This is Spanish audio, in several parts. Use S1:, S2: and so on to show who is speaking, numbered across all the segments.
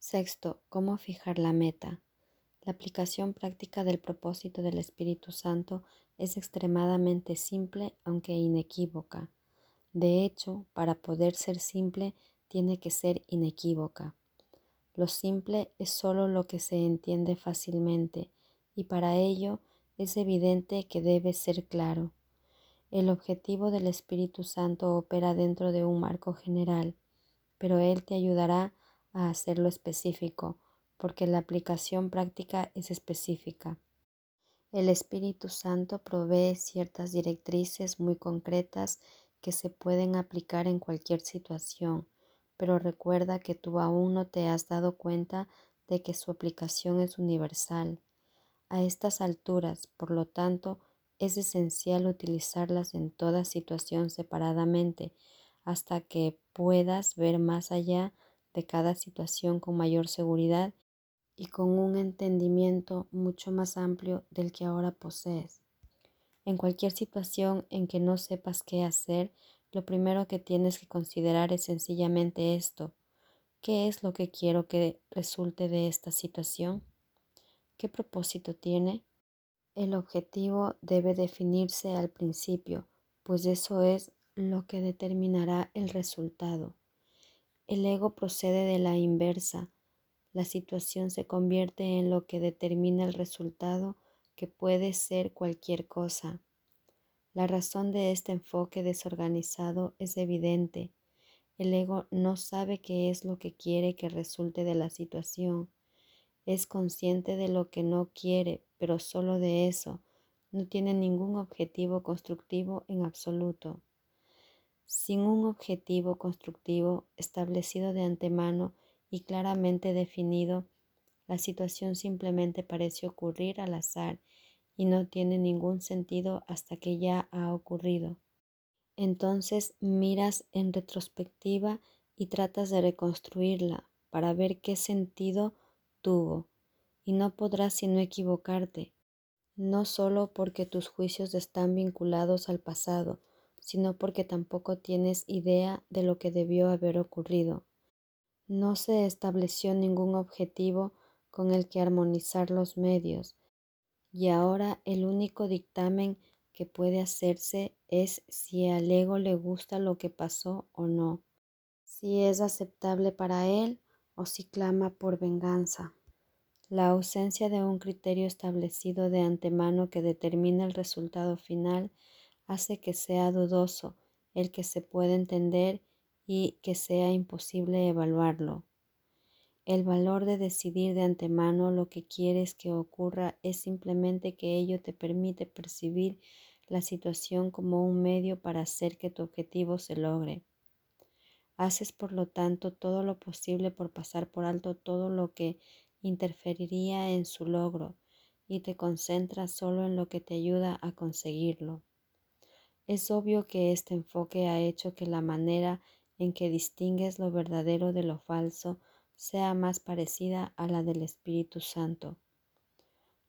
S1: Sexto, ¿cómo fijar la meta? La aplicación práctica del propósito del Espíritu Santo es extremadamente simple aunque inequívoca. De hecho, para poder ser simple, tiene que ser inequívoca. Lo simple es solo lo que se entiende fácilmente y para ello es evidente que debe ser claro. El objetivo del Espíritu Santo opera dentro de un marco general, pero Él te ayudará a hacerlo específico, porque la aplicación práctica es específica. El Espíritu Santo provee ciertas directrices muy concretas que se pueden aplicar en cualquier situación, pero recuerda que tú aún no te has dado cuenta de que su aplicación es universal. A estas alturas, por lo tanto, es esencial utilizarlas en toda situación separadamente hasta que puedas ver más allá de cada situación con mayor seguridad y con un entendimiento mucho más amplio del que ahora posees. En cualquier situación en que no sepas qué hacer, lo primero que tienes que considerar es sencillamente esto. ¿Qué es lo que quiero que resulte de esta situación? ¿Qué propósito tiene? El objetivo debe definirse al principio, pues eso es lo que determinará el resultado. El ego procede de la inversa. La situación se convierte en lo que determina el resultado, que puede ser cualquier cosa. La razón de este enfoque desorganizado es evidente. El ego no sabe qué es lo que quiere que resulte de la situación es consciente de lo que no quiere, pero solo de eso. No tiene ningún objetivo constructivo en absoluto. Sin un objetivo constructivo establecido de antemano y claramente definido, la situación simplemente parece ocurrir al azar y no tiene ningún sentido hasta que ya ha ocurrido. Entonces miras en retrospectiva y tratas de reconstruirla para ver qué sentido tuvo, y no podrás sino equivocarte, no solo porque tus juicios están vinculados al pasado, sino porque tampoco tienes idea de lo que debió haber ocurrido. No se estableció ningún objetivo con el que armonizar los medios, y ahora el único dictamen que puede hacerse es si al ego le gusta lo que pasó o no, si es aceptable para él o si clama por venganza. La ausencia de un criterio establecido de antemano que determine el resultado final hace que sea dudoso el que se pueda entender y que sea imposible evaluarlo. El valor de decidir de antemano lo que quieres que ocurra es simplemente que ello te permite percibir la situación como un medio para hacer que tu objetivo se logre. Haces por lo tanto todo lo posible por pasar por alto todo lo que interferiría en su logro y te concentras solo en lo que te ayuda a conseguirlo. Es obvio que este enfoque ha hecho que la manera en que distingues lo verdadero de lo falso sea más parecida a la del Espíritu Santo.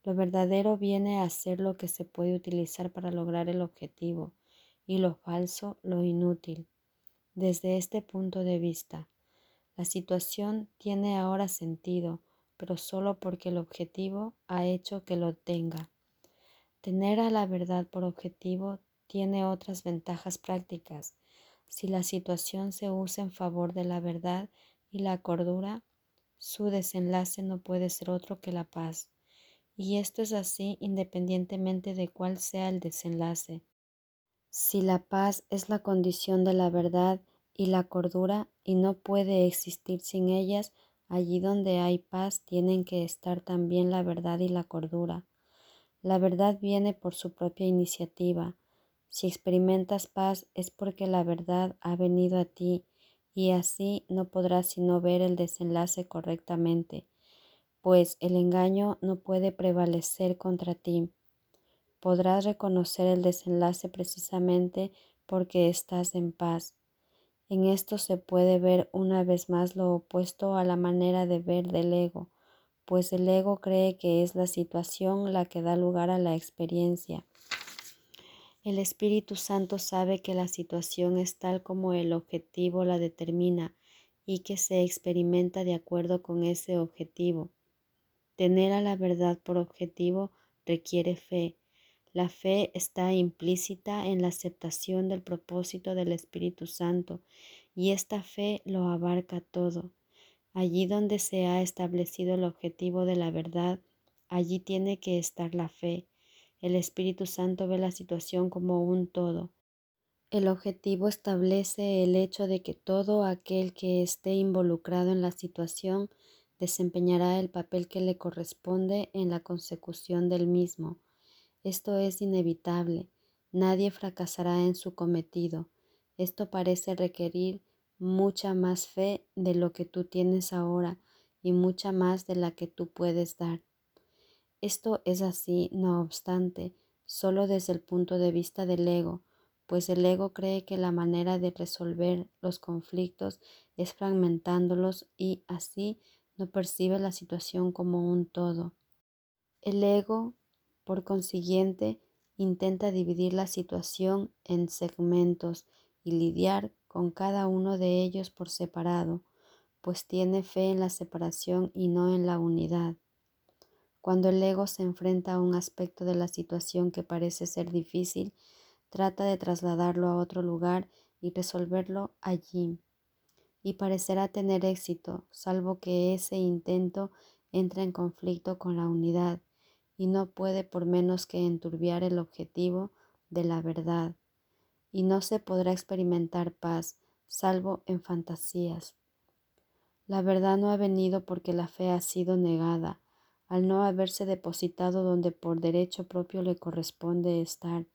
S1: Lo verdadero viene a ser lo que se puede utilizar para lograr el objetivo y lo falso lo inútil. Desde este punto de vista, la situación tiene ahora sentido, pero solo porque el objetivo ha hecho que lo tenga. Tener a la verdad por objetivo tiene otras ventajas prácticas. Si la situación se usa en favor de la verdad y la cordura, su desenlace no puede ser otro que la paz. Y esto es así independientemente de cuál sea el desenlace. Si la paz es la condición de la verdad y la cordura y no puede existir sin ellas, allí donde hay paz tienen que estar también la verdad y la cordura. La verdad viene por su propia iniciativa. Si experimentas paz es porque la verdad ha venido a ti y así no podrás sino ver el desenlace correctamente, pues el engaño no puede prevalecer contra ti podrás reconocer el desenlace precisamente porque estás en paz. En esto se puede ver una vez más lo opuesto a la manera de ver del ego, pues el ego cree que es la situación la que da lugar a la experiencia. El Espíritu Santo sabe que la situación es tal como el objetivo la determina y que se experimenta de acuerdo con ese objetivo. Tener a la verdad por objetivo requiere fe. La fe está implícita en la aceptación del propósito del Espíritu Santo y esta fe lo abarca todo. Allí donde se ha establecido el objetivo de la verdad, allí tiene que estar la fe. El Espíritu Santo ve la situación como un todo. El objetivo establece el hecho de que todo aquel que esté involucrado en la situación desempeñará el papel que le corresponde en la consecución del mismo. Esto es inevitable. Nadie fracasará en su cometido. Esto parece requerir mucha más fe de lo que tú tienes ahora y mucha más de la que tú puedes dar. Esto es así, no obstante, solo desde el punto de vista del ego, pues el ego cree que la manera de resolver los conflictos es fragmentándolos y así no percibe la situación como un todo. El ego, por consiguiente, intenta dividir la situación en segmentos y lidiar con cada uno de ellos por separado, pues tiene fe en la separación y no en la unidad. Cuando el ego se enfrenta a un aspecto de la situación que parece ser difícil, trata de trasladarlo a otro lugar y resolverlo allí. Y parecerá tener éxito, salvo que ese intento entre en conflicto con la unidad y no puede por menos que enturbiar el objetivo de la verdad. Y no se podrá experimentar paz, salvo en fantasías. La verdad no ha venido porque la fe ha sido negada, al no haberse depositado donde por derecho propio le corresponde estar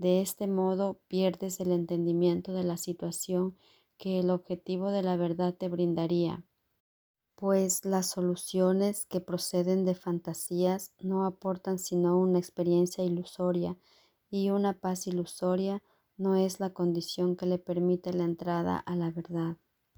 S1: de este modo pierdes el entendimiento de la situación que el objetivo de la verdad te brindaría, pues las soluciones que proceden de fantasías no aportan sino una experiencia ilusoria y una paz ilusoria no es la condición que le permite la entrada a la verdad.